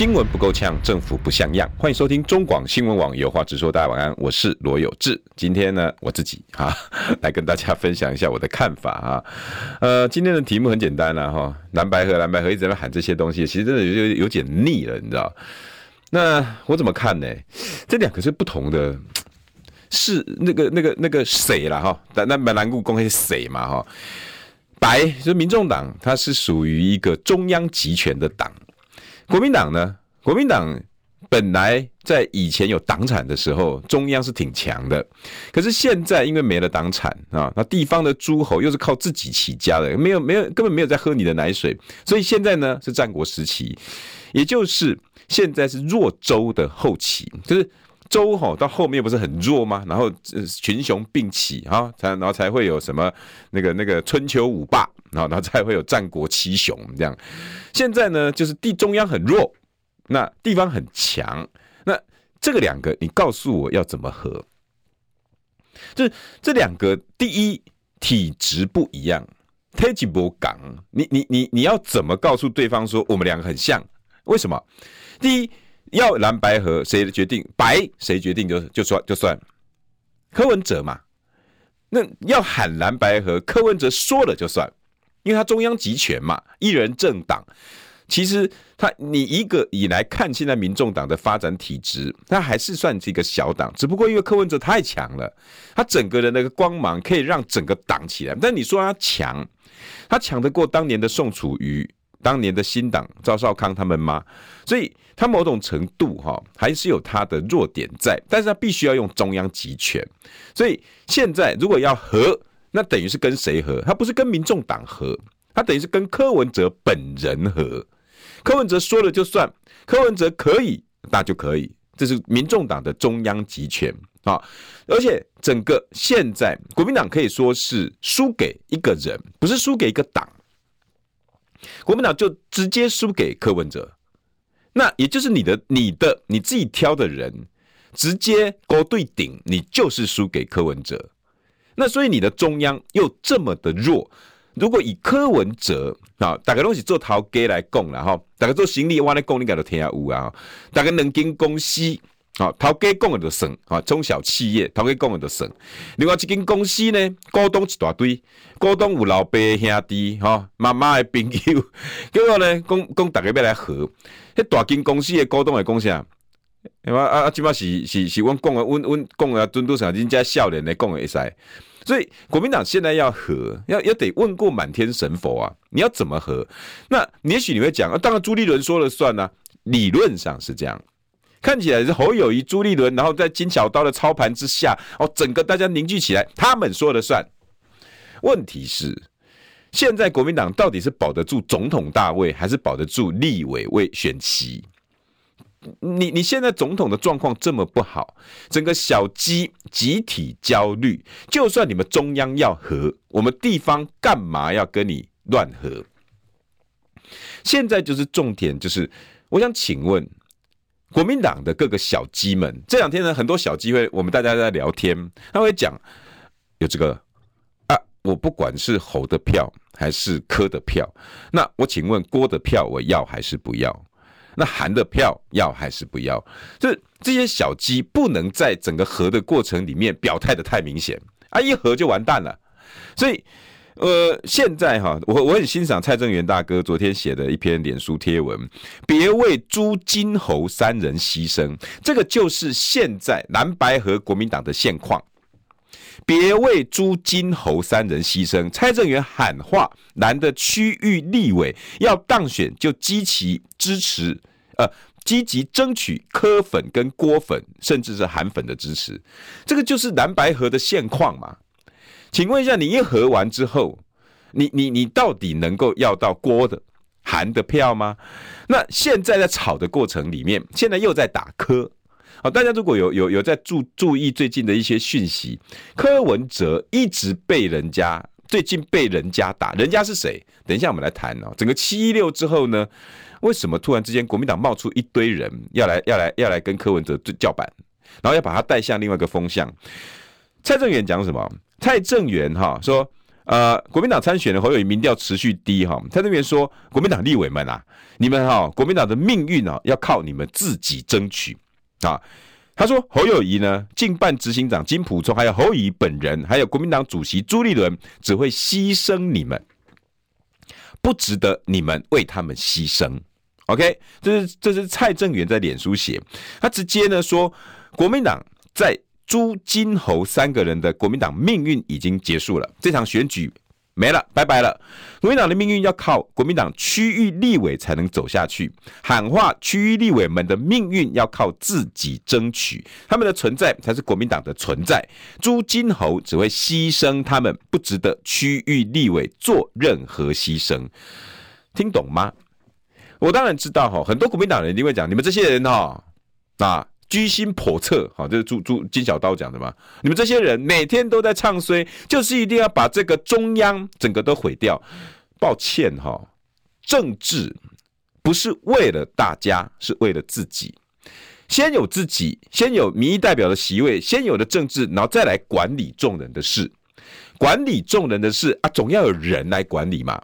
新闻不够呛，政府不像样。欢迎收听中广新闻网有话直说。大家晚安，我是罗有志。今天呢，我自己啊，来跟大家分享一下我的看法啊。呃，今天的题目很简单了哈，蓝白合，蓝白合一直在喊这些东西，其实真的有有点腻了，你知道？那我怎么看呢？这两个是不同的，是那个那个那个谁了哈？但那白蓝故公是谁嘛哈？白就是民众党，它是属于一个中央集权的党。国民党呢？国民党本来在以前有党产的时候，中央是挺强的。可是现在因为没了党产啊，那地方的诸侯又是靠自己起家的，没有没有根本没有在喝你的奶水，所以现在呢是战国时期，也就是现在是弱周的后期，就是周吼到后面不是很弱吗？然后群雄并起啊，才然后才会有什么那个那个春秋五霸。然后，然后才会有战国七雄这样。现在呢，就是地中央很弱，那地方很强。那这个两个，你告诉我要怎么合？就是这两个，第一体质不一样，太极不港。你你你你要怎么告诉对方说我们两个很像？为什么？第一要蓝白合，谁决定？白谁决定就就算就算柯文哲嘛。那要喊蓝白合，柯文哲说了就算。因为他中央集权嘛，一人政党，其实他你一个以来看现在民众党的发展体质，他还是算是一个小党，只不过因为柯文哲太强了，他整个的那个光芒可以让整个党起来。但你说他强，他强得过当年的宋楚瑜、当年的新党赵少康他们吗？所以他某种程度哈还是有他的弱点在，但是他必须要用中央集权。所以现在如果要和。那等于是跟谁合？他不是跟民众党和，他等于是跟柯文哲本人和。柯文哲说了就算，柯文哲可以，那就可以。这是民众党的中央集权啊！而且整个现在国民党可以说是输给一个人，不是输给一个党。国民党就直接输给柯文哲，那也就是你的、你的、你自己挑的人，直接勾对顶，你就是输给柯文哲。那所以你的中央又这么的弱，如果以柯文哲啊，大家东西做头家来讲了哈，大家做行李我来讲，你该都听下有啊，大家两间公司啊，头家讲的就算啊，中小企业头家讲的就算，另外一间公司呢，股东一大堆，股东有老爸兄弟哈，妈妈的朋友，结果呢，讲讲大家要来合，迄大间公司的股东会讲啥？啊啊啊！即摆是是是，阮讲的，阮阮讲的，尊都上人家少年的讲的会使。所以国民党现在要和，要要得问过满天神佛啊！你要怎么和？那也许你会讲啊，当然朱立伦说了算啊，理论上是这样，看起来是侯友宜、朱立伦，然后在金小刀的操盘之下，哦，整个大家凝聚起来，他们说了算。问题是，现在国民党到底是保得住总统大位，还是保得住立委位选席？你你现在总统的状况这么不好，整个小鸡集体焦虑。就算你们中央要和，我们地方干嘛要跟你乱和？现在就是重点，就是我想请问国民党的各个小鸡们，这两天呢，很多小鸡会，我们大家在聊天，他会讲有这个啊，我不管是侯的票还是柯的票，那我请问郭的票我要还是不要？那韩的票要还是不要？这这些小鸡不能在整个合的过程里面表态的太明显啊，一合就完蛋了。所以，呃，现在哈，我我很欣赏蔡正元大哥昨天写的一篇脸书贴文，别为朱金侯三人牺牲，这个就是现在蓝白合国民党的现况。别为朱金侯三人牺牲，蔡正元喊话蓝的区域立委要当选，就积极支持，呃，积极争取柯粉跟郭粉，甚至是韩粉的支持。这个就是蓝白合的现况嘛？请问一下，你一合完之后，你你你到底能够要到郭的、韩的票吗？那现在在炒的过程里面，现在又在打柯。好，大家如果有有有在注注意最近的一些讯息，柯文哲一直被人家最近被人家打，人家是谁？等一下我们来谈哦。整个七一六之后呢，为什么突然之间国民党冒出一堆人要来要来要来跟柯文哲叫板，然后要把他带向另外一个风向？蔡正元讲什么？蔡正元哈说。呃，国民党参选的侯友宜民调持续低哈，蔡正元说国民党立委们啊，你们哈国民党的命运啊要靠你们自己争取啊。他说侯友宜呢，竞办执行长金溥聪，还有侯友宜本人，还有国民党主席朱立伦，只会牺牲你们，不值得你们为他们牺牲。OK，这是这是蔡正元在脸书写，他直接呢说国民党在。朱金侯三个人的国民党命运已经结束了，这场选举没了，拜拜了。国民党的命运要靠国民党区域立委才能走下去，喊话区域立委们的命运要靠自己争取，他们的存在才是国民党的存在。朱金侯只会牺牲他们，不值得区域立委做任何牺牲，听懂吗？我当然知道哈，很多国民党人一定会讲，你们这些人哈啊。居心叵测，好，这是朱朱金小刀讲的嘛？你们这些人每天都在唱衰，就是一定要把这个中央整个都毁掉。抱歉哈，政治不是为了大家，是为了自己。先有自己，先有民意代表的席位，先有的政治，然后再来管理众人的事。管理众人的事啊，总要有人来管理嘛。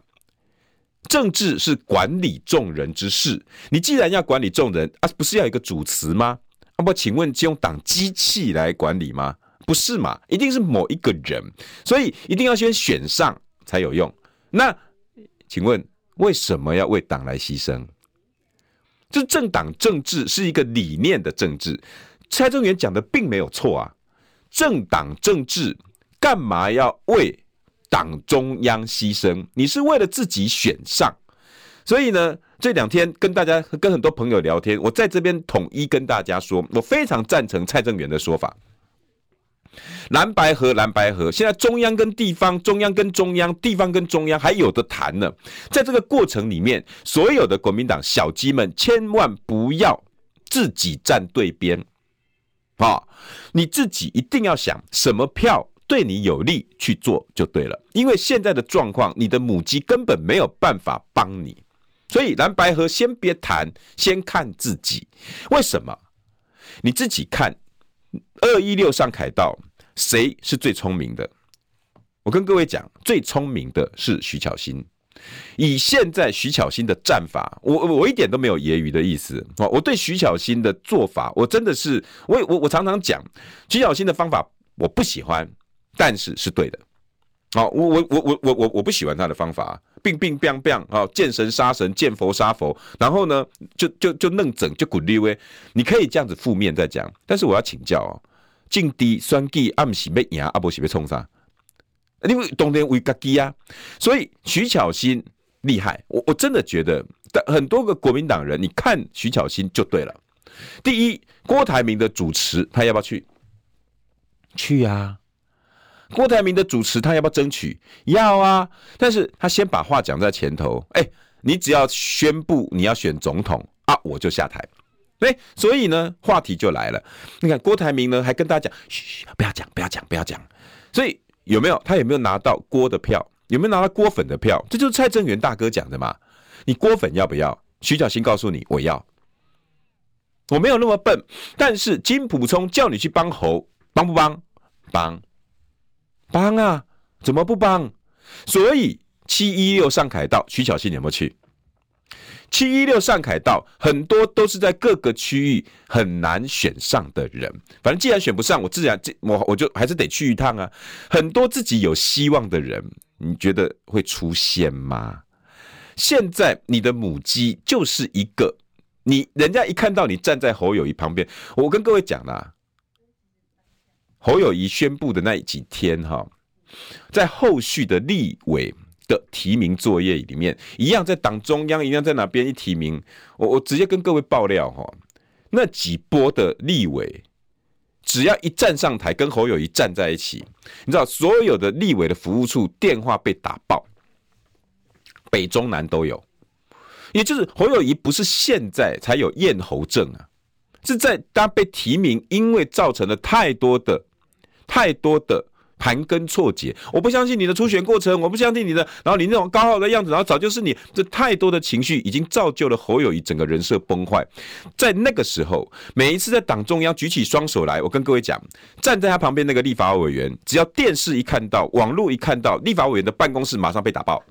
政治是管理众人之事，你既然要管理众人啊，不是要一个主持吗？那么，请问就用党机器来管理吗？不是嘛？一定是某一个人，所以一定要先选上才有用。那请问为什么要为党来牺牲？这政党政治是一个理念的政治，蔡正元讲的并没有错啊。政党政治干嘛要为党中央牺牲？你是为了自己选上，所以呢？这两天跟大家跟很多朋友聊天，我在这边统一跟大家说，我非常赞成蔡正元的说法。蓝白河，蓝白河，现在中央跟地方，中央跟中央，地方跟中央还有的谈呢。在这个过程里面，所有的国民党小鸡们千万不要自己站对边啊！你自己一定要想什么票对你有利去做就对了，因为现在的状况，你的母鸡根本没有办法帮你。所以蓝白河先别谈，先看自己。为什么？你自己看，二一六上凯道，谁是最聪明的？我跟各位讲，最聪明的是徐巧芯。以现在徐巧芯的战法，我我一点都没有揶揄的意思。我对徐巧芯的做法，我真的是，我我我常常讲，徐巧芯的方法我不喜欢，但是是对的。好，我我我我我我我不喜欢他的方法，病病病病啊，见神杀神，见佛杀佛，然后呢，就就就弄整就鼓励喂，你可以这样子负面再讲，但是我要请教哦，劲敌酸计暗喜被赢，阿伯喜被冲杀，因为冬天为嘎机啊，所以徐巧芯厉害，我我真的觉得，但很多个国民党人，你看徐巧芯就对了。第一，郭台铭的主持，他要不要去？去啊。郭台铭的主持，他要不要争取？要啊，但是他先把话讲在前头。哎、你只要宣布你要选总统啊，我就下台。对、欸，所以呢，话题就来了。你看郭台铭呢，还跟大家讲，嘘，不要讲，不要讲，不要讲。所以有没有他有没有拿到郭的票？有没有拿到郭粉的票？这就是蔡正元大哥讲的嘛。你郭粉要不要？徐小新告诉你，我要。我没有那么笨，但是金普聪叫你去帮侯，帮不帮？帮。帮啊，怎么不帮？所以七一六上凯道，徐巧芯有没有去？七一六上凯道，很多都是在各个区域很难选上的人。反正既然选不上，我自然我我就还是得去一趟啊。很多自己有希望的人，你觉得会出现吗？现在你的母鸡就是一个，你人家一看到你站在侯友宜旁边，我跟各位讲啦。侯友宜宣布的那几天，哈，在后续的立委的提名作业里面，一样在党中央，一样在哪边一提名，我我直接跟各位爆料，哈，那几波的立委，只要一站上台，跟侯友谊站在一起，你知道，所有的立委的服务处电话被打爆，北中南都有，也就是侯友谊不是现在才有咽喉症啊。是在他被提名，因为造成了太多的、太多的盘根错节。我不相信你的初选过程，我不相信你的，然后你那种高傲的样子，然后早就是你这太多的情绪已经造就了侯友宜整个人设崩坏。在那个时候，每一次在党中央举起双手来，我跟各位讲，站在他旁边那个立法委员，只要电视一看到，网络一看到，立法委员的办公室马上被打爆。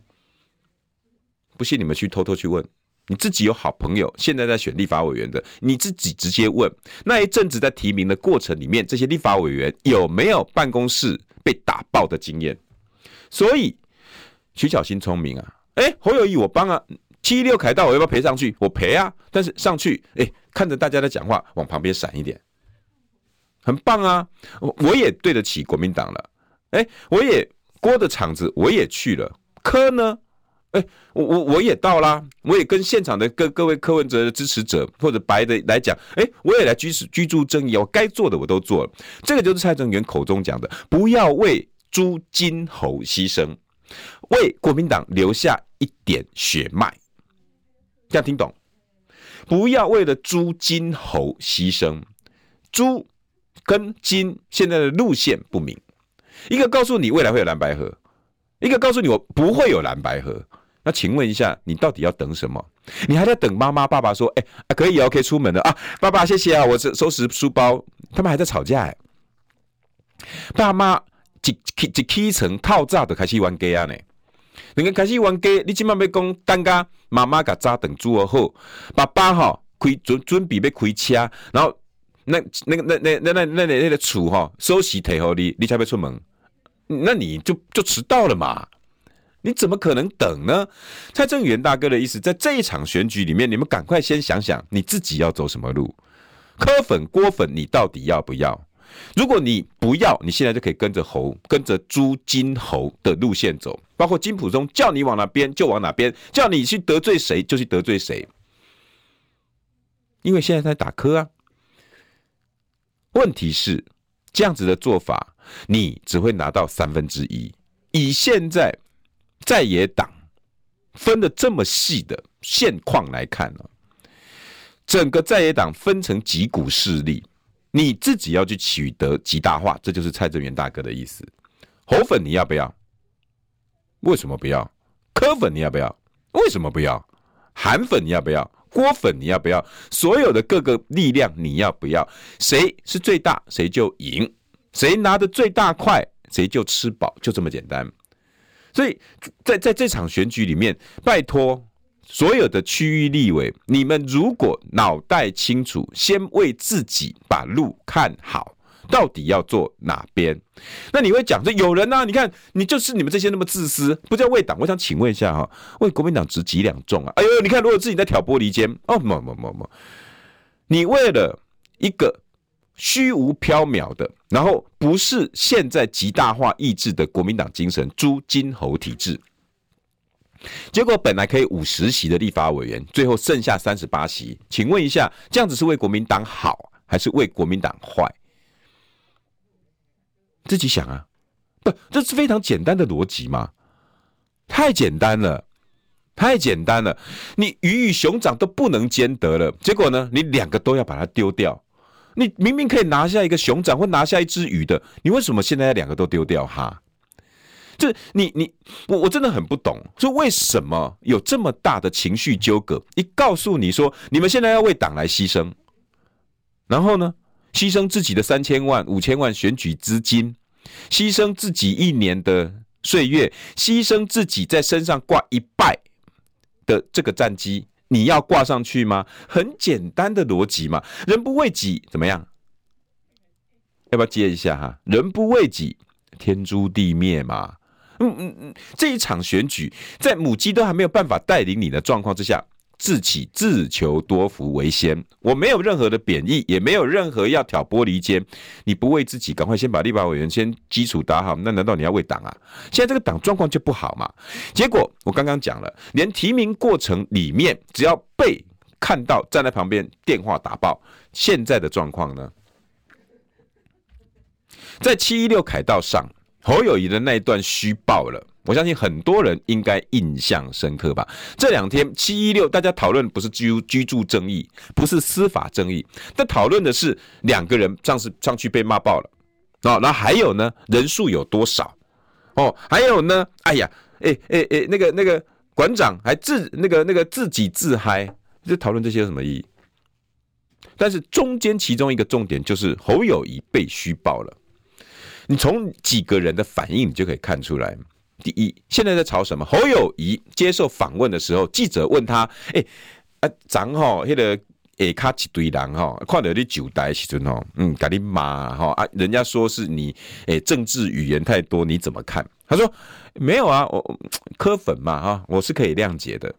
不信你们去偷偷去问。你自己有好朋友现在在选立法委员的，你自己直接问。那一阵子在提名的过程里面，这些立法委员有没有办公室被打爆的经验？所以徐巧芯聪明啊，哎，侯友谊我帮啊，七六凯道我要不要陪上去？我陪啊，但是上去哎，看着大家在讲话，往旁边闪一点，很棒啊，我也对得起国民党了，哎，我也郭的场子我也去了，柯呢？哎、我我我也到啦，我也跟现场的各各位柯文哲的支持者或者白的来讲，哎、我也来居居住正义，我该做的我都做了。这个就是蔡正元口中讲的，不要为朱金侯牺牲，为国民党留下一点血脉。这样听懂？不要为了朱金侯牺牲，朱跟金现在的路线不明，一个告诉你未来会有蓝白河，一个告诉你我不会有蓝白河。那请问一下，你到底要等什么？你还在等妈妈、爸爸说：“哎、欸啊，可以哦，可以出门了啊！”爸爸，谢谢啊，我收收拾书包。他们还在吵架哎。爸妈一一一起床套炸就开始冤家啊呢。人家开始冤家，你今晚要讲等下妈妈甲炸等煮好，爸爸哈开准准备要开车，然后那那个那那那那那那个厝哈收拾提好你，你才要出门，那你就就迟到了嘛。你怎么可能等呢？蔡正元大哥的意思，在这一场选举里面，你们赶快先想想你自己要走什么路。柯粉、郭粉，你到底要不要？如果你不要，你现在就可以跟着侯，跟着朱金侯的路线走，包括金溥聪叫你往哪边就往哪边，叫你去得罪谁就去得罪谁。因为现在在打柯啊。问题是这样子的做法，你只会拿到三分之一。以现在。在野党分的这么细的现况来看呢，整个在野党分成几股势力，你自己要去取得极大化，这就是蔡正元大哥的意思。侯粉你要不要？为什么不要？柯粉你要不要？为什么不要？韩粉你要不要？郭粉你要不要？所有的各个力量你要不要？谁是最大，谁就赢；谁拿的最大块，谁就吃饱，就这么简单。所以在在这场选举里面，拜托所有的区域立委，你们如果脑袋清楚，先为自己把路看好，到底要做哪边？那你会讲说有人啊，你看你就是你们这些那么自私，不叫为党。我想请问一下哈，为国民党值几两重啊？哎呦，你看如果自己在挑拨离间，哦，不不不不，你为了一个。虚无缥缈的，然后不是现在极大化意志的国民党精神，朱金侯体制，结果本来可以五十席的立法委员，最后剩下三十八席，请问一下，这样子是为国民党好，还是为国民党坏？自己想啊，不，这是非常简单的逻辑嘛，太简单了，太简单了，你鱼与熊掌都不能兼得了，结果呢，你两个都要把它丢掉。你明明可以拿下一个熊掌或拿下一只鱼的，你为什么现在两个都丢掉哈？这你你我我真的很不懂，说为什么有这么大的情绪纠葛？一告诉你说你们现在要为党来牺牲，然后呢，牺牲自己的三千万、五千万选举资金，牺牲自己一年的岁月，牺牲自己在身上挂一败的这个战绩。你要挂上去吗？很简单的逻辑嘛，人不为己怎么样？要不要接一下哈？人不为己，天诛地灭嘛。嗯嗯嗯，这一场选举，在母鸡都还没有办法带领你的状况之下。自己自求多福为先，我没有任何的贬义，也没有任何要挑拨离间。你不为自己，赶快先把立法委员先基础打好，那难道你要为党啊？现在这个党状况就不好嘛？结果我刚刚讲了，连提名过程里面，只要被看到站在旁边电话打爆，现在的状况呢？在七一六凯道上，侯友宜的那一段虚报了，我相信很多人应该印象深刻吧。这两天七一六，大家讨论不是居居住正义，不是司法正义，但讨论的是两个人上次上去被骂爆了哦，然后还有呢，人数有多少？哦，还有呢，哎呀，哎哎哎，那个那个馆长还自那个那个自己自嗨，就讨论这些有什么意义？但是中间其中一个重点就是侯友谊被虚报了，你从几个人的反应你就可以看出来。第一，现在在吵什么？侯友宜接受访问的时候，记者问他：“哎、啊，咱吼那个下卡一堆人吼，看到你酒呆时阵吼，嗯，给你骂吼啊，人家说是你诶、政治语言太多，你怎么看？”他说：“没有啊，我柯粉嘛哈，我是可以谅解的。”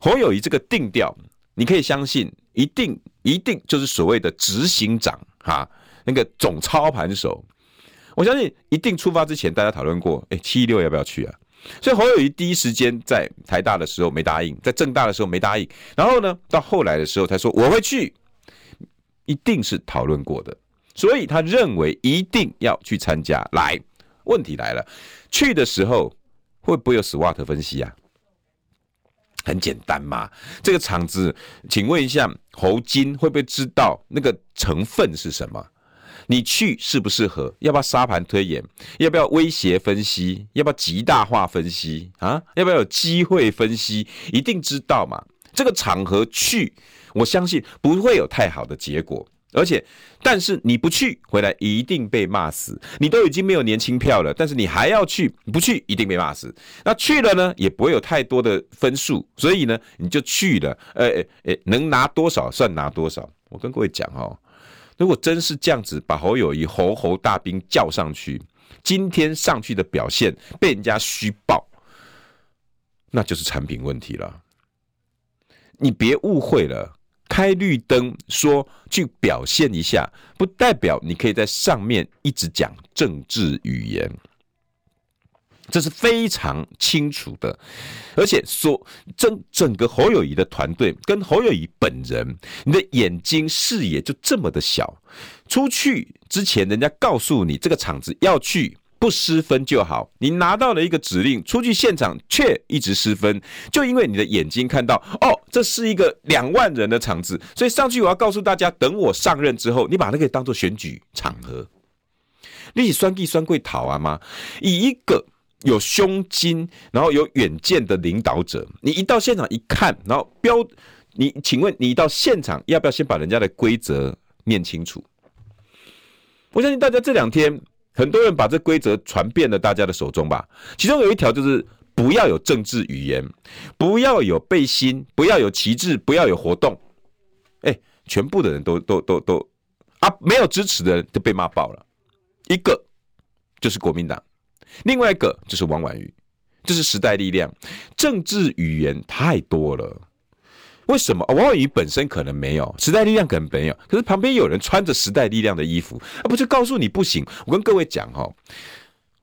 侯友宜这个定调，你可以相信，一定一定就是所谓的执行长哈，那个总操盘手。我相信一定出发之前，大家讨论过，哎，七一六要不要去啊？所以侯友谊第一时间在台大的时候没答应，在政大的时候没答应，然后呢，到后来的时候他说我会去，一定是讨论过的，所以他认为一定要去参加。来，问题来了，去的时候会不会有 SWOT 分析啊？很简单嘛，这个场子，请问一下侯金会不会知道那个成分是什么？你去适不适合？要不要沙盘推演？要不要威胁分析？要不要极大化分析啊？要不要有机会分析？一定知道嘛？这个场合去，我相信不会有太好的结果。而且，但是你不去，回来一定被骂死。你都已经没有年轻票了，但是你还要去，不去一定被骂死。那去了呢，也不会有太多的分数，所以呢，你就去了。呃，呃，能拿多少算拿多少。我跟各位讲哦。如果真是这样子，把侯友谊侯侯大兵叫上去，今天上去的表现被人家虚报，那就是产品问题了。你别误会了，开绿灯说去表现一下，不代表你可以在上面一直讲政治语言。这是非常清楚的，而且说整整个侯友宜的团队跟侯友宜本人，你的眼睛视野就这么的小。出去之前，人家告诉你这个场子要去不失分就好，你拿到了一个指令，出去现场却一直失分，就因为你的眼睛看到哦，这是一个两万人的场子，所以上去我要告诉大家，等我上任之后，你把那个当做选举场合，你是选举选过头啊吗？以一个。有胸襟，然后有远见的领导者，你一到现场一看，然后标，你请问你到现场要不要先把人家的规则念清楚？我相信大家这两天很多人把这规则传遍了大家的手中吧。其中有一条就是不要有政治语言，不要有背心，不要有旗帜，不要有活动。哎，全部的人都都都都啊，没有支持的人都被骂爆了。一个就是国民党。另外一个就是王婉瑜，这是时代力量，政治语言太多了。为什么？王婉瑜本身可能没有，时代力量可能没有，可是旁边有人穿着时代力量的衣服，啊，不就告诉你不行？我跟各位讲哈，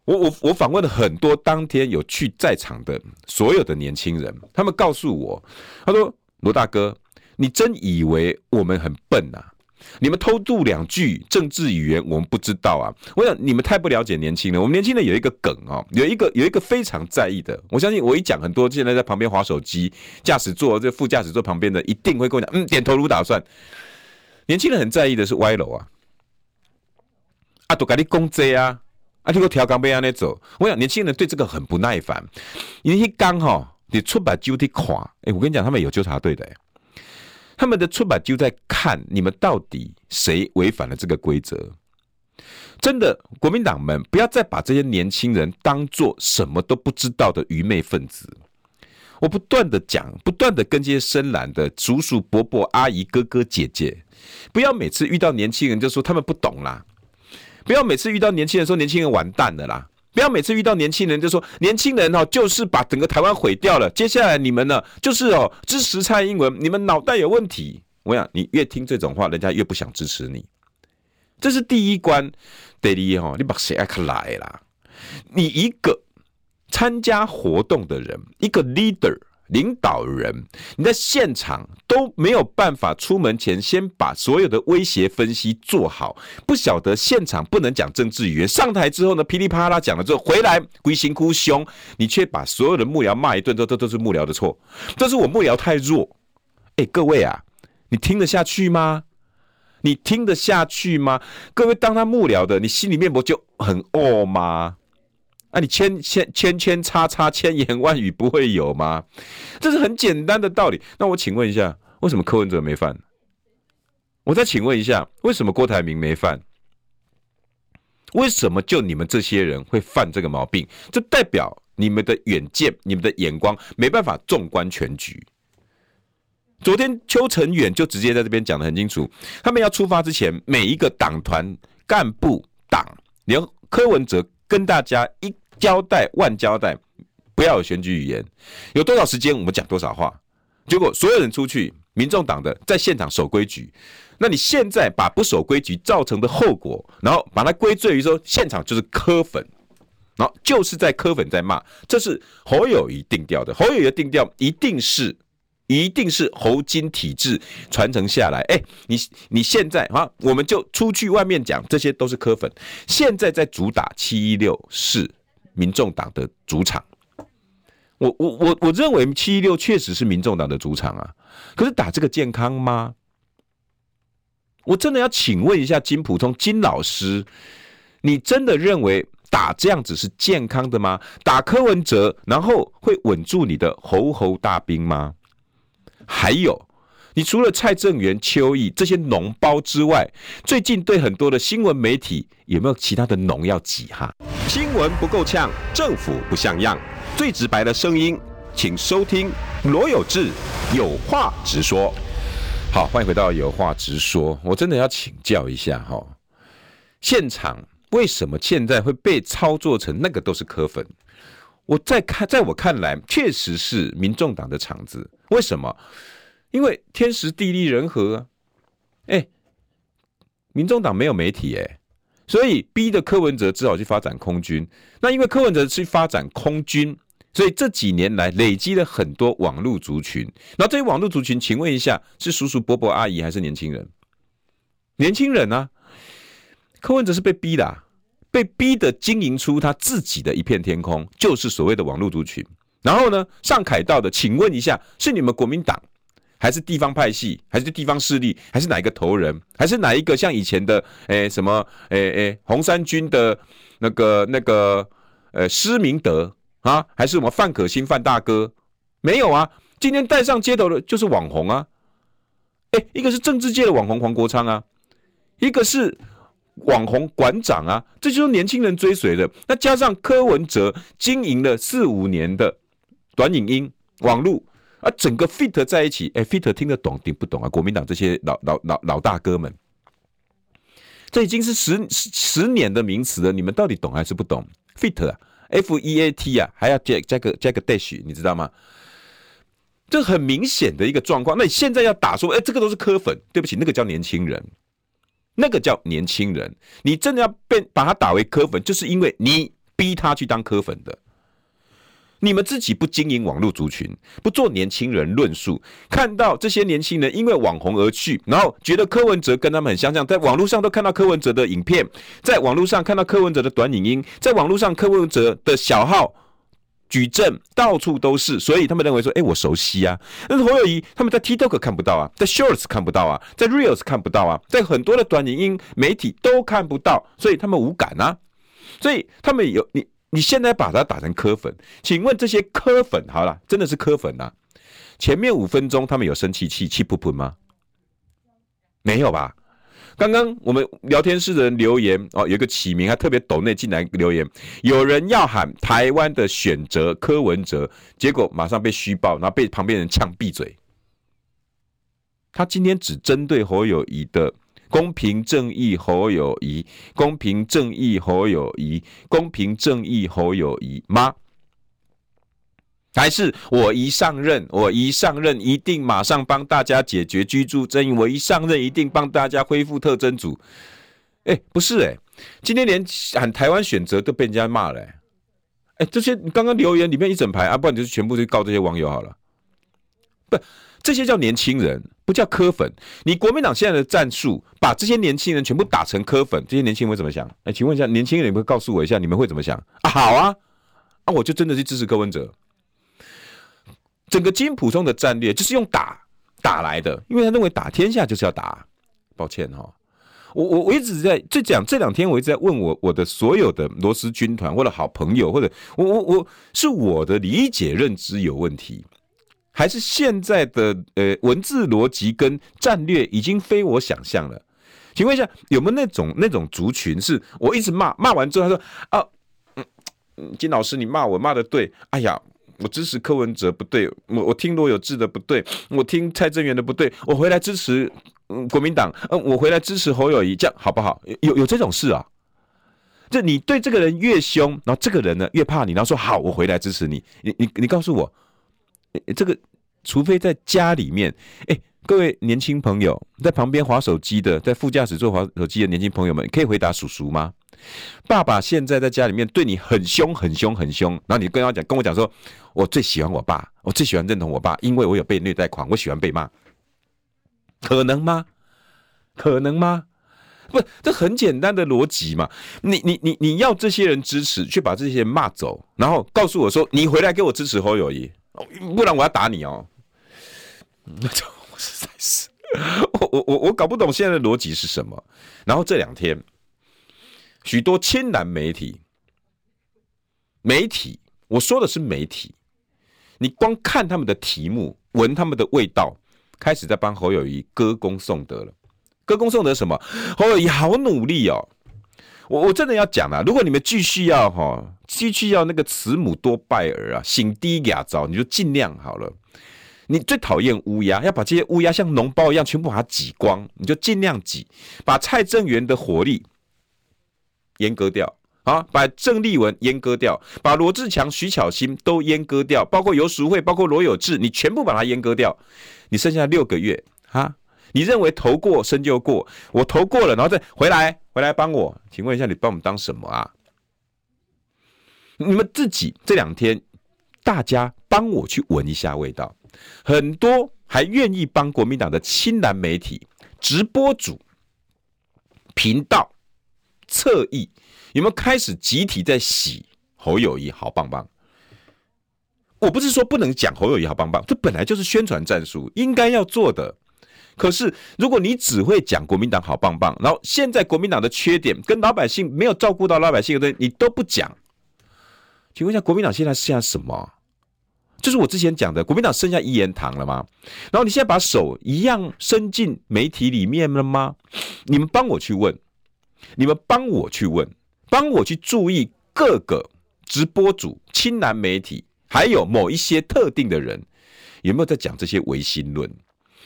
我我我访问了很多当天有去在场的所有的年轻人，他们告诉我，他说罗大哥，你真以为我们很笨呐？你们偷渡两句政治语言，我们不知道啊！我想你们太不了解年轻人。我们年轻人有一个梗哦，有一个有一个非常在意的。我相信我一讲，很多现在在旁边划手机、驾驶座这副驾驶座旁边的一定会跟我讲，嗯，点头如捣蒜。年轻人很在意的是歪楼啊，啊，都给你公贼啊，啊，你给我调岗被安那走。我想年轻人对这个很不耐烦，因为一刚哈，你出把揪的垮。哎，我跟你讲，他们有纠察队的。他们的出版就在看你们到底谁违反了这个规则。真的，国民党们不要再把这些年轻人当做什么都不知道的愚昧分子。我不断的讲，不断的跟这些深蓝的叔叔伯伯、阿姨哥哥姐姐，不要每次遇到年轻人就说他们不懂啦，不要每次遇到年轻人说年轻人完蛋了啦。不要每次遇到年轻人就说年轻人哦，就是把整个台湾毁掉了。接下来你们呢，就是哦支持蔡英文，你们脑袋有问题。我想你越听这种话，人家越不想支持你。这是第一关。第二哈，你把谁爱克来啦？你一个参加活动的人，一个 leader，领导人，你在现场都没有办法出门前先把所有的威胁分析做好，不晓得现场不能讲政治语言，上台之后呢，噼里啪啦讲了之后回来龟心哭凶，你却把所有的幕僚骂一顿，都都都是幕僚的错，这是我幕僚太弱。哎，各位啊，你听得下去吗？你听得下去吗？各位当他幕僚的，你心里面不就很饿吗？啊，你千千千千叉叉千言万语不会有吗？这是很简单的道理。那我请问一下，为什么柯文哲没犯？我再请问一下，为什么郭台铭没犯？为什么就你们这些人会犯这个毛病？这代表你们的远见、你们的眼光没办法纵观全局。昨天邱成远就直接在这边讲得很清楚，他们要出发之前，每一个党团干部党连柯文哲。跟大家一交代万交代，不要有选举语言，有多少时间我们讲多少话。结果所有人出去，民众党的在现场守规矩。那你现在把不守规矩造成的后果，然后把它归罪于说现场就是磕粉，然后就是在磕粉在骂，这是侯友宜定调的。侯友宜的定调一定是。一定是侯金体制传承下来。哎，你你现在啊，我们就出去外面讲，这些都是柯粉。现在在主打七一六是民众党的主场。我我我我认为七一六确实是民众党的主场啊。可是打这个健康吗？我真的要请问一下金普通金老师，你真的认为打这样子是健康的吗？打柯文哲，然后会稳住你的侯侯大兵吗？还有，你除了蔡正元、邱毅这些脓包之外，最近对很多的新闻媒体有没有其他的脓要挤哈？新闻不够呛，政府不像样，最直白的声音，请收听罗有志有话直说。好，欢迎回到有话直说。我真的要请教一下哈，现场为什么现在会被操作成那个都是科粉？我在看，在我看来，确实是民众党的场子。为什么？因为天时地利人和啊！哎，民众党没有媒体哎，所以逼的柯文哲只好去发展空军。那因为柯文哲去发展空军，所以这几年来累积了很多网络族群。那这些网络族群，请问一下，是叔叔伯伯阿姨还是年轻人？年轻人啊！柯文哲是被逼的啊。被逼的经营出他自己的一片天空，就是所谓的网络族群。然后呢，上凯道的，请问一下，是你们国民党，还是地方派系，还是地方势力，还是哪一个头人，还是哪一个像以前的，诶、什么，诶诶红三军的那个那个，呃施明德啊，还是我们范可新范大哥？没有啊，今天带上街头的就是网红啊，诶、一个是政治界的网红黄国昌啊，一个是。网红馆长啊，这就是年轻人追随的。那加上柯文哲经营了四五年的短影音网络啊，整个 fit 在一起，哎，fit 听得懂听不懂啊？国民党这些老老老老大哥们，这已经是十十年的名词了，你们到底懂还是不懂？fit 啊，f e a t 啊，还要加加个加个 dash，你知道吗？这很明显的一个状况。那你现在要打说，哎，这个都是柯粉，对不起，那个叫年轻人。那个叫年轻人，你真的要被把他打为科粉，就是因为你逼他去当科粉的。你们自己不经营网络族群，不做年轻人论述，看到这些年轻人因为网红而去，然后觉得柯文哲跟他们很相像，在网络上都看到柯文哲的影片，在网络上看到柯文哲的短影音，在网络上柯文哲的小号。举证到处都是，所以他们认为说，哎、我熟悉啊。但是侯友谊他们在 TikTok 看不到啊，在 Shorts 看不到啊，在 Reels 看不到啊，在很多的短影音媒体都看不到，所以他们无感啊。所以他们有你，你现在把它打成磕粉，请问这些磕粉好了，真的是磕粉啊？前面五分钟他们有生气气气噗噗吗？没有吧？刚刚我们聊天室的人留言哦，有一个起名还特别抖内进来留言，有人要喊台湾的选择柯文哲，结果马上被虚报，然后被旁边人呛闭嘴。他今天只针对侯友宜的公平正义侯友谊，公平正义侯友谊，公平正义侯友谊吗？还是我一上任，我一上任一定马上帮大家解决居住争议，我一上任一定帮大家恢复特征组。哎，不是哎，今天连喊台湾选择都被人家骂了。哎，这些刚刚留言里面一整排啊，不然你就全部去告这些网友好了。不，这些叫年轻人，不叫科粉。你国民党现在的战术，把这些年轻人全部打成科粉，这些年轻人会怎么想？哎，请问一下，年轻人，你们告诉我一下，你们会怎么想？啊，好啊，啊，我就真的去支持柯文哲。整个金溥聪的战略就是用打打来的，因为他认为打天下就是要打。抱歉哈、哦，我我我一直在这讲这两天，我一直在问我我的所有的罗斯军团或者好朋友，或者我我我是我的理解认知有问题，还是现在的呃文字逻辑跟战略已经非我想象了？请问一下，有没有那种那种族群是我一直骂骂完之后，他说啊，嗯，金老师你骂我骂的对，哎呀。我支持柯文哲不对，我我听罗有志的不对，我听蔡正元的不对，我回来支持嗯国民党，嗯，我回来支持侯友谊，这样好不好？有有这种事啊？就你对这个人越凶，然后这个人呢越怕你，然后说好，我回来支持你。你你你告诉我，这个除非在家里面，哎，各位年轻朋友在旁边滑手机的，在副驾驶座滑手机的年轻朋友们，可以回答叔叔吗？爸爸现在在家里面对你很凶很凶很凶，然后你跟他讲，跟我讲说，我最喜欢我爸，我最喜欢认同我爸，因为我有被虐待狂，我喜欢被骂，可能吗？可能吗？不，这很简单的逻辑嘛。你你你你要这些人支持，去把这些人骂走，然后告诉我说，你回来给我支持侯友宜，不然我要打你哦。那 就我实在是，我我我我搞不懂现在的逻辑是什么。然后这两天。许多亲蓝媒体，媒体，我说的是媒体，你光看他们的题目，闻他们的味道，开始在帮侯友宜歌功颂德了。歌功颂德什么？侯友宜好努力哦！我我真的要讲啊，如果你们继续要哈，继续要那个慈母多败儿啊，醒低哑糟，你就尽量好了。你最讨厌乌鸦，要把这些乌鸦像脓包一样全部把它挤光，你就尽量挤，把蔡正元的火力。阉割掉啊！把郑丽文阉割掉，把罗志强、徐巧芯都阉割掉，包括游淑慧，包括罗有志，你全部把它阉割掉。你剩下六个月啊！你认为投过身就过，我投过了，然后再回来回来帮我？请问一下，你帮我们当什么啊？你们自己这两天，大家帮我去闻一下味道。很多还愿意帮国民党的亲蓝媒体、直播组、频道。侧翼有没有开始集体在洗侯友谊好棒棒？我不是说不能讲侯友谊好棒棒，这本来就是宣传战术应该要做的。可是如果你只会讲国民党好棒棒，然后现在国民党的缺点跟老百姓没有照顾到老百姓的东西，你都不讲，请问一下，国民党现在剩下什么？就是我之前讲的，国民党剩下一言堂了吗？然后你现在把手一样伸进媒体里面了吗？你们帮我去问。你们帮我去问，帮我去注意各个直播主、亲蓝媒体，还有某一些特定的人，有没有在讲这些唯心论？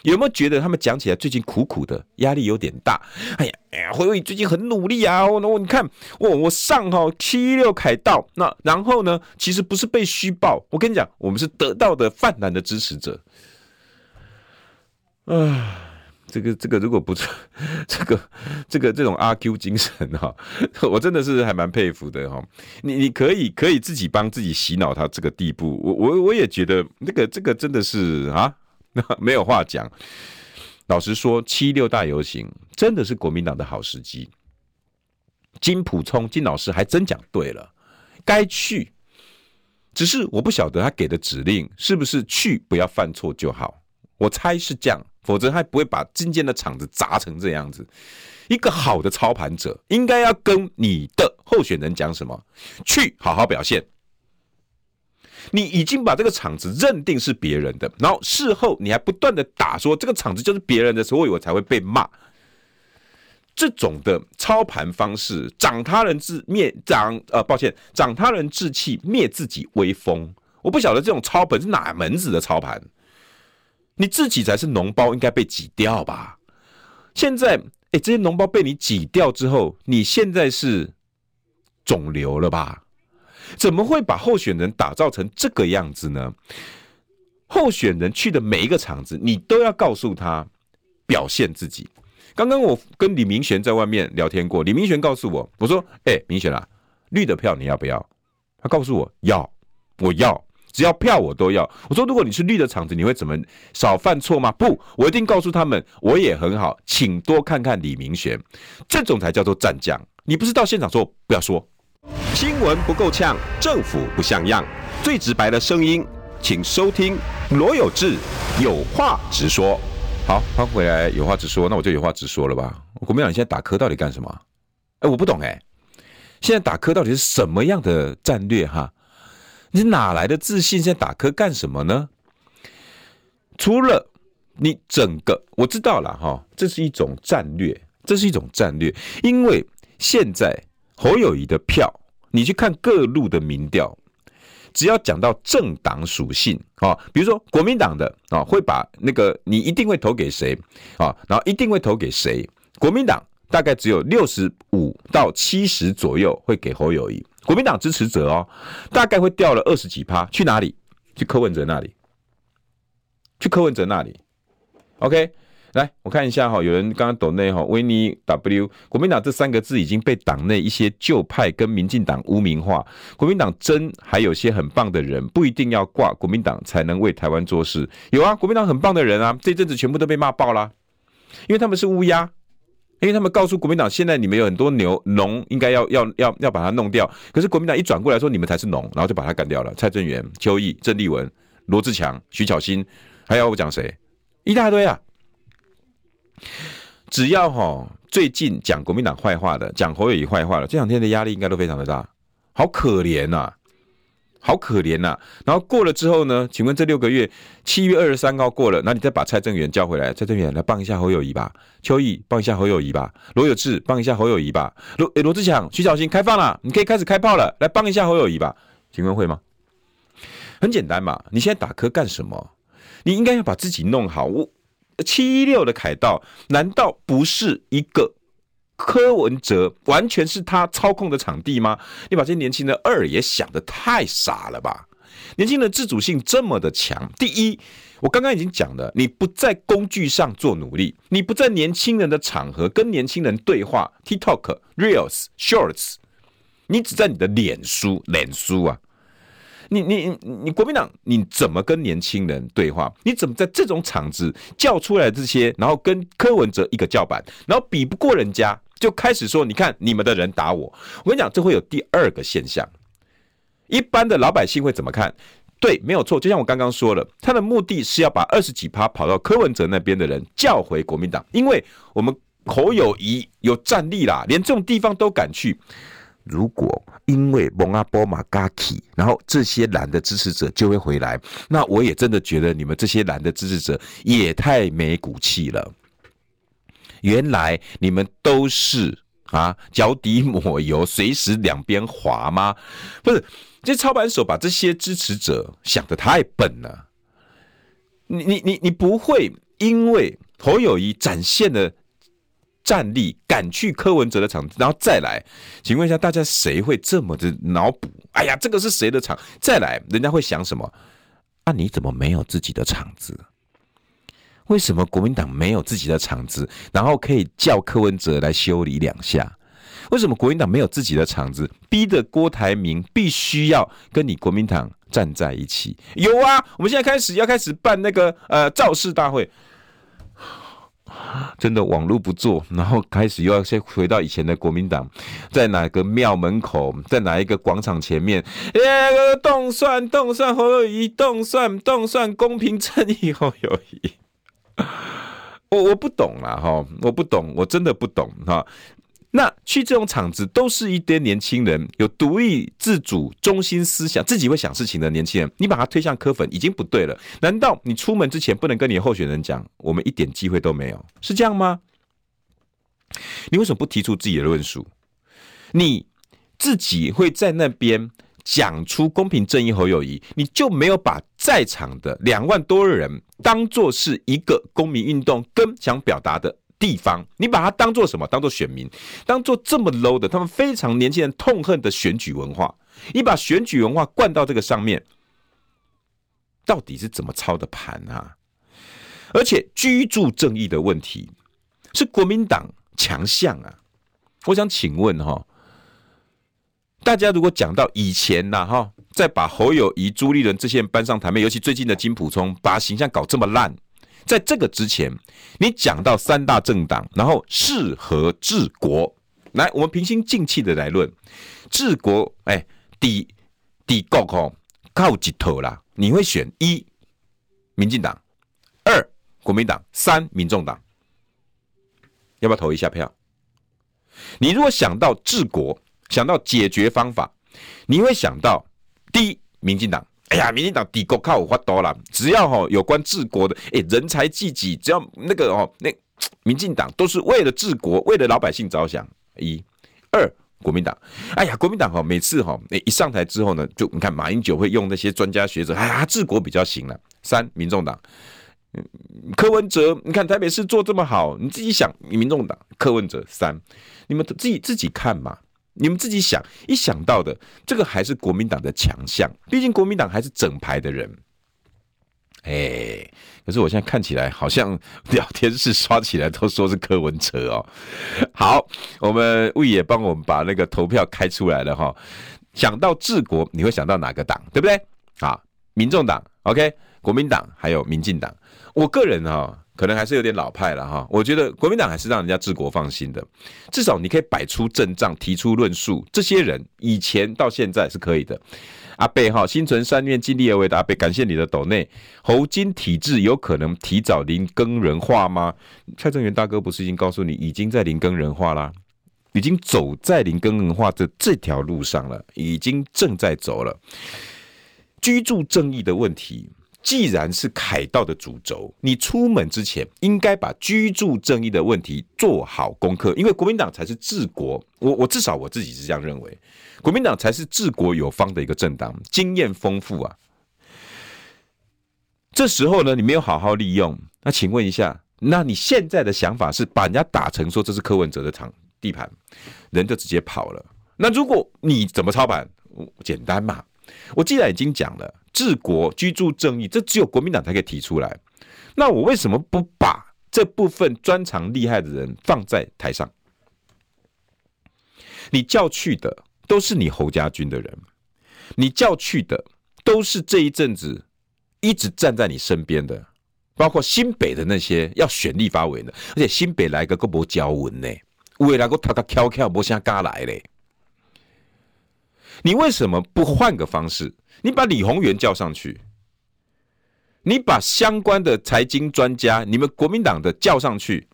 有没有觉得他们讲起来最近苦苦的，压力有点大？哎呀，哎呀，侯友宜最近很努力啊！我我你看，我我上哈七六凯道，那然后呢，其实不是被虚报，我跟你讲，我们是得到的泛蓝的支持者。唉。这个这个如果不 这个这个这种阿 Q 精神哈，我真的是还蛮佩服的哈。你你可以可以自己帮自己洗脑到这个地步，我我我也觉得那个这个真的是啊，没有话讲。老实说，七六大游行真的是国民党的好时机。金普聪金老师还真讲对了，该去，只是我不晓得他给的指令是不是去不要犯错就好。我猜是这样。否则他不会把今天的场子砸成这样子。一个好的操盘者应该要跟你的候选人讲什么？去好好表现。你已经把这个场子认定是别人的，然后事后你还不断的打说这个场子就是别人的，所以我才会被骂。这种的操盘方式，长他人志灭长呃，抱歉，长他人志气灭自己威风。我不晓得这种操盘是哪门子的操盘。你自己才是脓包，应该被挤掉吧？现在，哎，这些脓包被你挤掉之后，你现在是肿瘤了吧？怎么会把候选人打造成这个样子呢？候选人去的每一个场子，你都要告诉他表现自己。刚刚我跟李明玄在外面聊天过，李明玄告诉我，我说：“哎，明玄啊，绿的票你要不要？”他告诉我要，我要。只要票我都要。我说，如果你是绿的场子，你会怎么少犯错吗？不，我一定告诉他们，我也很好，请多看看李明玄，这种才叫做战将。你不是到现场说，不要说新闻不够呛，政府不像样，最直白的声音，请收听罗有志有话直说。好，他回来有话直说，那我就有话直说了吧。国民党你现在打科到底干什么？哎，我不懂哎。现在打科到底是什么样的战略哈？你哪来的自信？现在打柯干什么呢？除了你整个我知道了哈，这是一种战略，这是一种战略。因为现在侯友谊的票，你去看各路的民调，只要讲到政党属性啊，比如说国民党的啊，会把那个你一定会投给谁啊，然后一定会投给谁？国民党。大概只有六十五到七十左右会给侯友谊，国民党支持者哦，大概会掉了二十几趴，去哪里？去柯文哲那里，去柯文哲那里。OK，来我看一下哈，有人刚刚抖内哈，维尼 W，国民党这三个字已经被党内一些旧派跟民进党污名化，国民党真还有些很棒的人，不一定要挂国民党才能为台湾做事。有啊，国民党很棒的人啊，这阵子全部都被骂爆了，因为他们是乌鸦。因为他们告诉国民党，现在你们有很多牛农，应该要要要要把它弄掉。可是国民党一转过来说，你们才是农，然后就把它干掉了。蔡正元、邱毅、郑丽文、罗志强、徐巧芯，还要我讲谁？一大堆啊！只要哈最近讲国民党坏话的，讲侯友宜坏话的，这两天的压力应该都非常的大，好可怜呐、啊。好可怜呐、然后过了之后呢？请问这六个月，七月二十三号过了，那你再把蔡正元叫回来，蔡正元来帮一下侯友谊吧，邱毅帮一下侯友谊吧，罗有志帮一下侯友谊吧，罗罗志强、徐小新开放了，你可以开始开炮了，来帮一下侯友谊吧？请问会吗？很简单嘛，你现在打柯干什么？你应该要把自己弄好。我七一六的凯道，难道不是一个？柯文哲完全是他操控的场地吗？你把这些年轻人二也想得太傻了吧？年轻人自主性这么的强。第一，我刚刚已经讲了，你不在工具上做努力，你不在年轻人的场合跟年轻人对话，TikTok、Reels、Shorts，你只在你的脸书、脸书啊。你你你国民党你怎么跟年轻人对话？你怎么在这种场子叫出来这些，然后跟柯文哲一个叫板，然后比不过人家？就开始说，你看你们的人打我，我跟你讲，这会有第二个现象。一般的老百姓会怎么看？对，没有错。就像我刚刚说了，他的目的是要把二十几趴跑到柯文哲那边的人叫回国民党，因为我们侯友谊有战力啦，连这种地方都敢去。如果因为蒙阿波马嘎奇，然后这些蓝的支持者就会回来，那我也真的觉得你们这些蓝的支持者也太没骨气了。原来你们都是啊，脚底抹油，随时两边滑吗？不是，这操盘手把这些支持者想的太笨了。你你你你不会因为侯友谊展现了战力，赶去柯文哲的场子，然后再来？请问一下大家，谁会这么的脑补？哎呀，这个是谁的场？再来，人家会想什么？啊，你怎么没有自己的场子？为什么国民党没有自己的场子，然后可以叫柯文哲来修理两下？为什么国民党没有自己的场子，逼得郭台铭必须要跟你国民党站在一起？有啊，我们现在开始要开始办那个呃造势大会，真的网络不做，然后开始又要先回到以前的国民党，在哪个庙门口，在哪一个广场前面，耶，动算动算侯友谊，动算动算公平正义侯友谊。我我不懂啦哈，我不懂，我真的不懂哈。那去这种场子，都是一堆年轻人，有独立自主、中心思想、自己会想事情的年轻人。你把他推向科粉，已经不对了。难道你出门之前不能跟你候选人讲，我们一点机会都没有？是这样吗？你为什么不提出自己的论述？你自己会在那边讲出公平正义和友谊，你就没有把在场的两万多人当做是一个公民运动跟想表达的地方，你把它当做什么？当做选民，当做这么 low 的，他们非常年轻人痛恨的选举文化，你把选举文化灌到这个上面，到底是怎么操的盘啊？而且居住正义的问题是国民党强项啊，我想请问哈。大家如果讲到以前呐，哈，再把侯友谊、朱立伦这些人搬上台面，尤其最近的金溥聪，把形象搞这么烂，在这个之前，你讲到三大政党，然后适合治国，来，我们平心静气的来论，治国，哎，底底国吼靠几头啦？你会选一，民进党，二国民党，三民众党，要不要投一下票？你如果想到治国，想到解决方法，你会想到第一，民进党。哎呀，民进党底国靠我发多了，只要哈有关治国的，哎，人才济济，只要那个哦，那民进党都是为了治国，为了老百姓着想。一、二，国民党。哎呀，国民党哈，每次哈，一上台之后呢，就你看马英九会用那些专家学者，哎呀，治国比较行了。三，民众党。柯文哲，你看台北市做这么好，你自己想，民众党柯文哲三，你们自己自己看嘛，你们自己想，一想到的这个还是国民党的强项，毕竟国民党还是整排的人，哎，可是我现在看起来好像聊天室刷起来都说是柯文哲哦。好，我们魏也帮我们把那个投票开出来了哈，想到治国，你会想到哪个党，对不对？啊，民众党，OK，国民党还有民进党。我个人哈，可能还是有点老派了哈。我觉得国民党还是让人家治国放心的，至少你可以摆出阵仗，提出论述。这些人以前到现在是可以的。阿贝哈，心存善念，尽力而为的阿贝，感谢你的斗内。侯金体制有可能提早零更人化吗？蔡正元大哥不是已经告诉你，已经在零更人化啦，已经走在零更人化的这条路上了，已经正在走了。居住正义的问题。既然是凯道的主轴，你出门之前应该把居住正义的问题做好功课，因为国民党才是治国。我我至少我自己是这样认为，国民党才是治国有方的一个政党，经验丰富啊。这时候呢，你没有好好利用，那请问一下，那你现在的想法是把人家打成说这是柯文哲的场地盘，人就直接跑了。那如果你怎么操盘？简单嘛，我既然已经讲了。治国、居住正义，这只有国民党才可以提出来。那我为什么不把这部分专长厉害的人放在台上？你叫去的都是你侯家军的人，你叫去的都是这一阵子一直站在你身边的，包括新北的那些要选立法委的，而且新北来个个无交文呢，未来个他他翘翘无啥敢来嘞。你为什么不换个方式？你把李宏源叫上去，你把相关的财经专家，你们国民党的叫上去，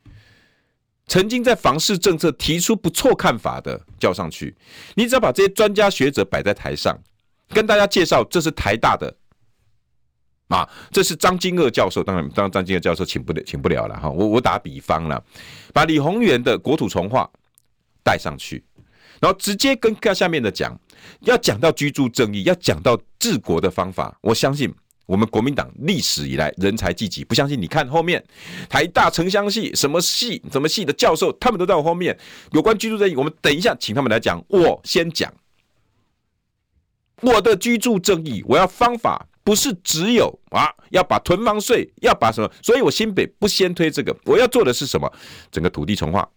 曾经在房市政策提出不错看法的叫上去，你只要把这些专家学者摆在台上，跟大家介绍这是台大的，啊，这是张金鶚教授，当然，当然张金鶚教授请不了，请不了了哈。我我打比方了，把李宏源的国土重划带上去，然后直接跟看下面的讲。要讲到居住正义，要讲到治国的方法，我相信我们国民党历史以来人才济济。不相信你看后面台大城乡系什么系什么系的教授，他们都在我后面。有关居住正义，我们等一下请他们来讲。我先讲我的居住正义，我要方法，不是只有啊，要把囤房税，要把什么？所以我新北不先推这个，我要做的是什么？整个土地重划、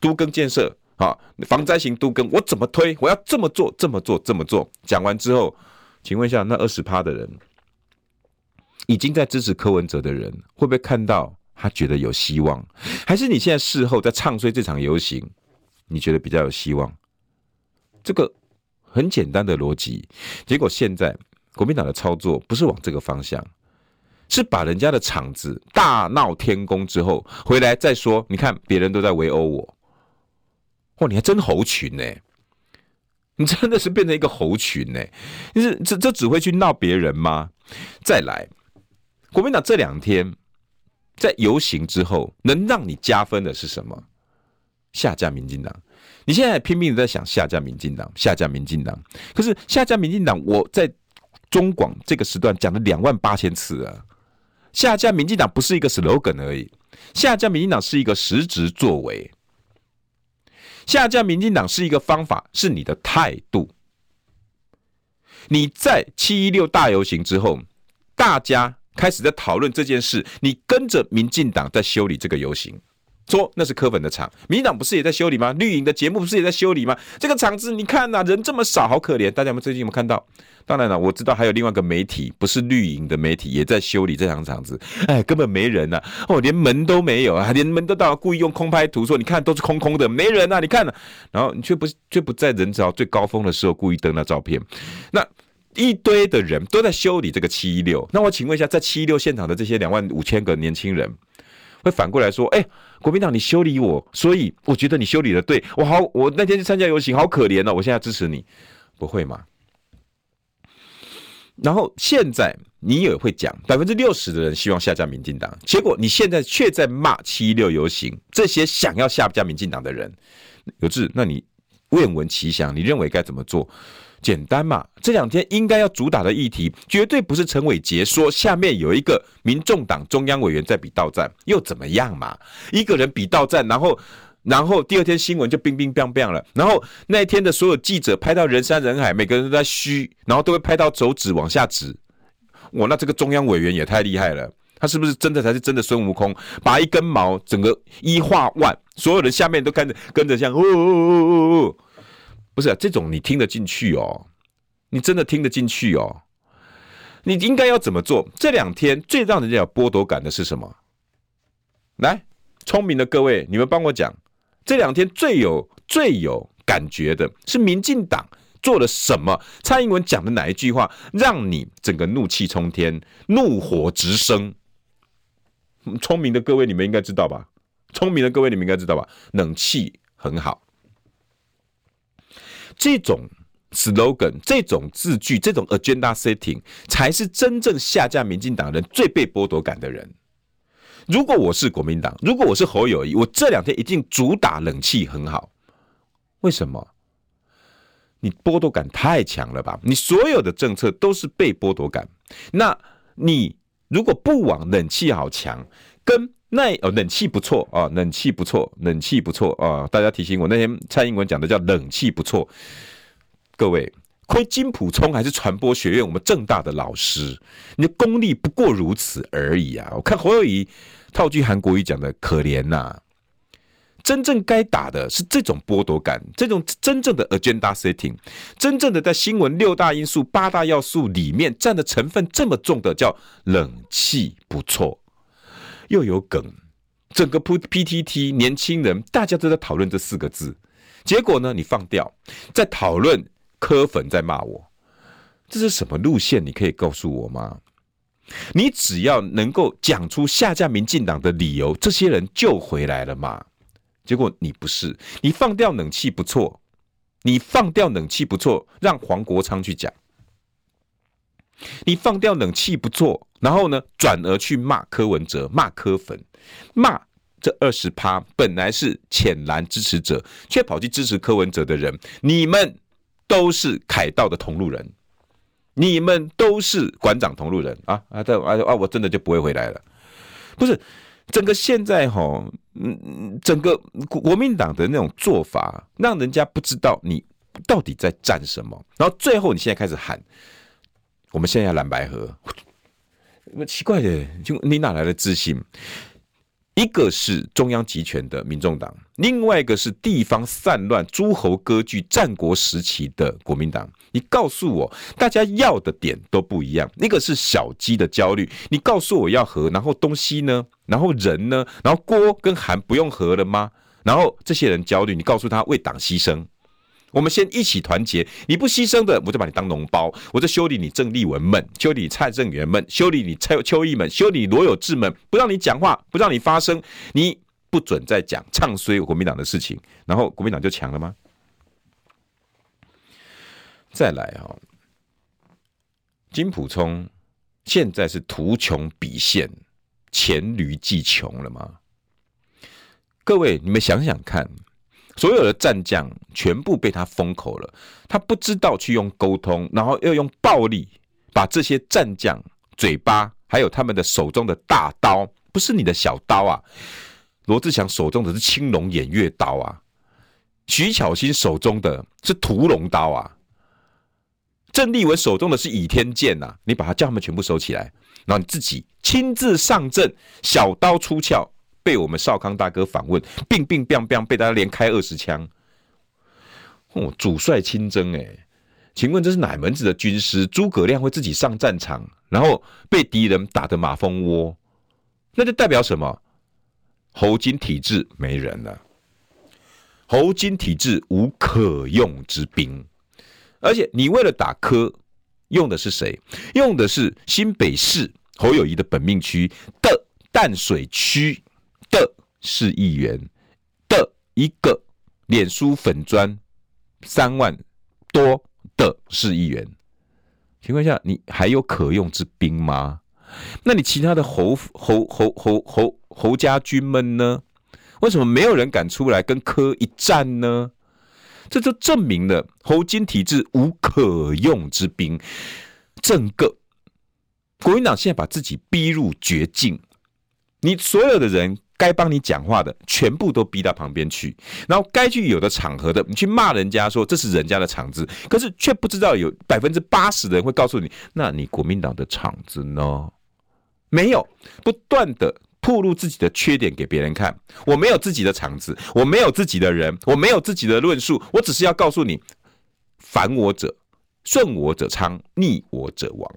都更建设。好，防灾型都跟，我怎么推？我要这么做，这么做，这么做。讲完之后，请问一下，那二十趴的人已经在支持柯文哲的人，会不会看到他觉得有希望？还是你现在事后在唱衰这场游行，你觉得比较有希望？这个很简单的逻辑。结果现在国民党的操作不是往这个方向，是把人家的场子大闹天宫之后回来再说。你看别人都在围殴我。哇，你还真猴群呢！你真的是变成一个猴群呢！你是这这只会去闹别人吗？再来，国民党这两天在游行之后，能让你加分的是什么？下架民进党。你现在拼命的在想下架民进党，下架民进党。可是下架民进党，我在中广这个时段讲了两万八千次啊！下架民进党不是一个 slogan 而已，下架民进党是一个实质作为。下架民进党是一个方法，是你的态度。你在七一六大游行之后，大家开始在讨论这件事，你跟着民进党在修理这个游行，说那是柯粉的场，民党不是也在修理吗？绿营的节目不是也在修理吗？这个场子你看呐、人这么少，好可怜。大家们最近有没有看到？当然了，我知道还有另外一个媒体，不是绿营的媒体，也在修理这场场子。哎，根本没人呐、哦，连门都没有啊，连门都到，故意用空拍图说，你看都是空空的，没人啊，你看、啊。然后你却不却不在人潮最高峰的时候故意登那照片，那一堆的人都在修理这个七一六。那我请问一下，在七一六现场的这些两万五千个年轻人，会反过来说，哎，国民党你修理我，所以我觉得你修理的对，我好，我那天去参加游行，好可怜哦，我现在支持你，不会吗？然后现在你也会讲，百分之六十的人希望下架民进党，结果你现在却在骂七六游行，这些想要下架民进党的人，有志，那你愿闻其详，你认为该怎么做？简单嘛，这两天应该要主打的议题，绝对不是陈伟杰说下面有一个民众党中央委员在比倒站，又怎么样嘛？一个人比倒站，然后。然后第二天新闻就冰冰冰冰了。然后那一天的所有记者拍到人山人海，每个人都在嘘，然后都会拍到手指往下指。哇，那这个中央委员也太厉害了，他是不是真的才是真的孙悟空？把一根毛，整个一化万，所有人下面都跟着跟着像哦哦哦哦哦，不是啊，这种你听得进去哦？你真的听得进去哦？你应该要怎么做？这两天最让人家有剥夺感的是什么？来，聪明的各位，你们帮我讲。这两天最有最有感觉的是民进党做了什么？蔡英文讲的哪一句话让你整个怒气冲天、怒火直升？聪明的各位，你们应该知道吧？聪明的各位，你们应该知道吧？冷气很好，这种 slogan、这种字句、这种 agenda setting，才是真正下架民进党人最被剥夺感的人。如果我是国民党，如果我是侯友谊，我这两天一定主打冷气很好。为什么？你剥夺感太强了吧？你所有的政策都是被剥夺感。那你如果不往冷气好强，跟那哦冷气不错啊，冷气不错，冷气不错啊。大家提醒我，那天蔡英文讲的叫冷气不错。各位，亏金普聪还是传播学院我们政大的老师，你的功力不过如此而已啊！我看侯友谊。套句韩国语讲的，可怜呐、真正该打的是这种剥夺感，这种真正的 agenda setting，真正的在新闻六大因素、八大要素里面占的成分这么重的，叫冷气不错，又有梗。整个 P P T T 年轻人大家都在讨论这四个字，结果呢，你放掉，在讨论柯粉在骂我，这是什么路线？你可以告诉我吗？你只要能够讲出下架民进党的理由，这些人就回来了嘛？结果你不是，你放掉冷气不错，你放掉冷气不错，让黄国昌去讲，你放掉冷气不错，然后呢，转而去骂柯文哲，骂柯粉，骂这二十趴本来是浅蓝支持者，却跑去支持柯文哲的人，你们都是凯道的同路人。你们都是馆长同路人啊啊！对啊啊！我真的就不会回来了。不是整个现在哈，嗯，整个国民党的那种做法，让人家不知道你到底在战什么。然后最后你现在开始喊，我们现在要蓝白合，那奇怪的，就你哪来的自信？一个是中央集权的民众党，另外一个是地方散乱、诸侯割据、战国时期的国民党。你告诉我，大家要的点都不一样。一个是小鸡的焦虑，你告诉我要和，然后东西呢？然后人呢？然后郭跟韩不用和了吗？然后这些人焦虑，你告诉他为党牺牲。我们先一起团结，你不牺牲的，我就把你当脓包，我就修理你郑丽文们，修理你蔡正元们，修理你蔡邱毅们，修理罗有志们，不让你讲话，不让你发声，你不准再讲唱衰国民党的事情，然后国民党就强了吗？再来哈，金普聪现在是图穷匕现，黔驴技穷了吗？各位，你们想想看。所有的战将全部被他封口了，他不知道去用沟通，然后要用暴力把这些战将嘴巴，还有他们的手中的大刀，不是你的小刀啊！罗志强手中的是青龙偃月刀啊，徐巧芯手中的是屠龙刀啊，郑立文手中的是倚天剑呐，你把他叫他们全部收起来，然后你自己亲自上阵，小刀出鞘，被我们少康大哥访问，乒乒乓乓被大家连开二十枪。哦，主帅亲征哎，请问这是哪门子的军师？诸葛亮会自己上战场，然后被敌人打得马蜂窝，那就代表什么？侯金体制没人了，侯金体制无可用之兵，而且你为了打科，用的是谁？用的是新北市侯友谊的本命区的淡水区的市议员的一个脸书粉砖三万多的市议员，请问一下，你还有可用之兵吗？那你其他的侯侯侯侯侯侯家军们呢？为什么没有人敢出来跟柯一战呢？这就证明了侯金体制无可用之兵。整个国民党现在把自己逼入绝境，你所有的人该帮你讲话的，全部都逼到旁边去，然后该去有的场合的，你去骂人家说这是人家的场子，可是却不知道有百分之八十的人会告诉你，那你国民党的场子呢？没有，不断的暴露自己的缺点给别人看。我没有自己的场子，我没有自己的人，我没有自己的论述，我只是要告诉你，反我者顺我者昌，逆我者亡。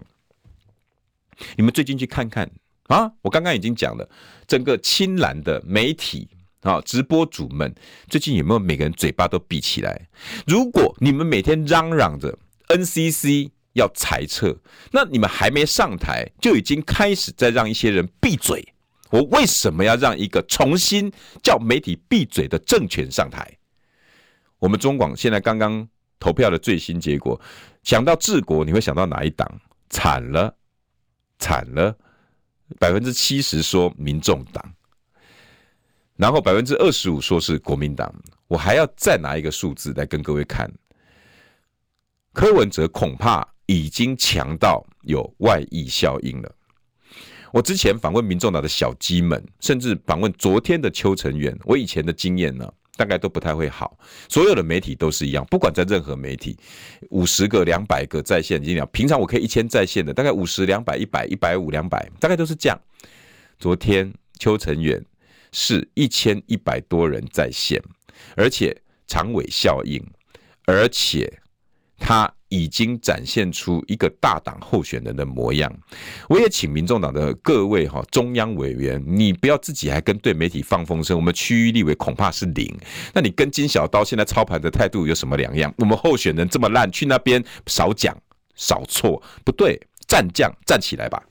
你们最近去看看啊！我刚刚已经讲了，整个青蓝的媒体啊，直播主们最近有没有每个人嘴巴都闭起来？如果你们每天嚷嚷着 NCC。要裁撤，那你们还没上台，就已经开始在让一些人闭嘴。我为什么要让一个重新叫媒体闭嘴的政权上台？我们中广现在刚刚投票的最新结果，想到治国，你会想到哪一党？惨了，惨了，百分之七十说民众党，然后百分之二十五说是国民党。我还要再拿一个数字来跟各位看，柯文哲恐怕。已经强到有外溢效应了。我之前访问民众党的小鸡们，甚至访问昨天的邱成元，我以前的经验呢，大概都不太会好。所有的媒体都是一样，不管在任何媒体，五十个、两百个在线，已经平常我可以一千在线的，大概五十、两百、一百、一百五、两百，大概都是这样。昨天邱成远是一千一百多人在线，而且长尾效应，而且他。已经展现出一个大党候选人的模样。我也请民众党的各位哈中央委员，你不要自己还跟对媒体放风声。我们区域立委恐怕是零，那你跟金小刀现在操盘的态度有什么两样？我们候选人这么烂，去那边少讲少错，不对，战将站起来吧。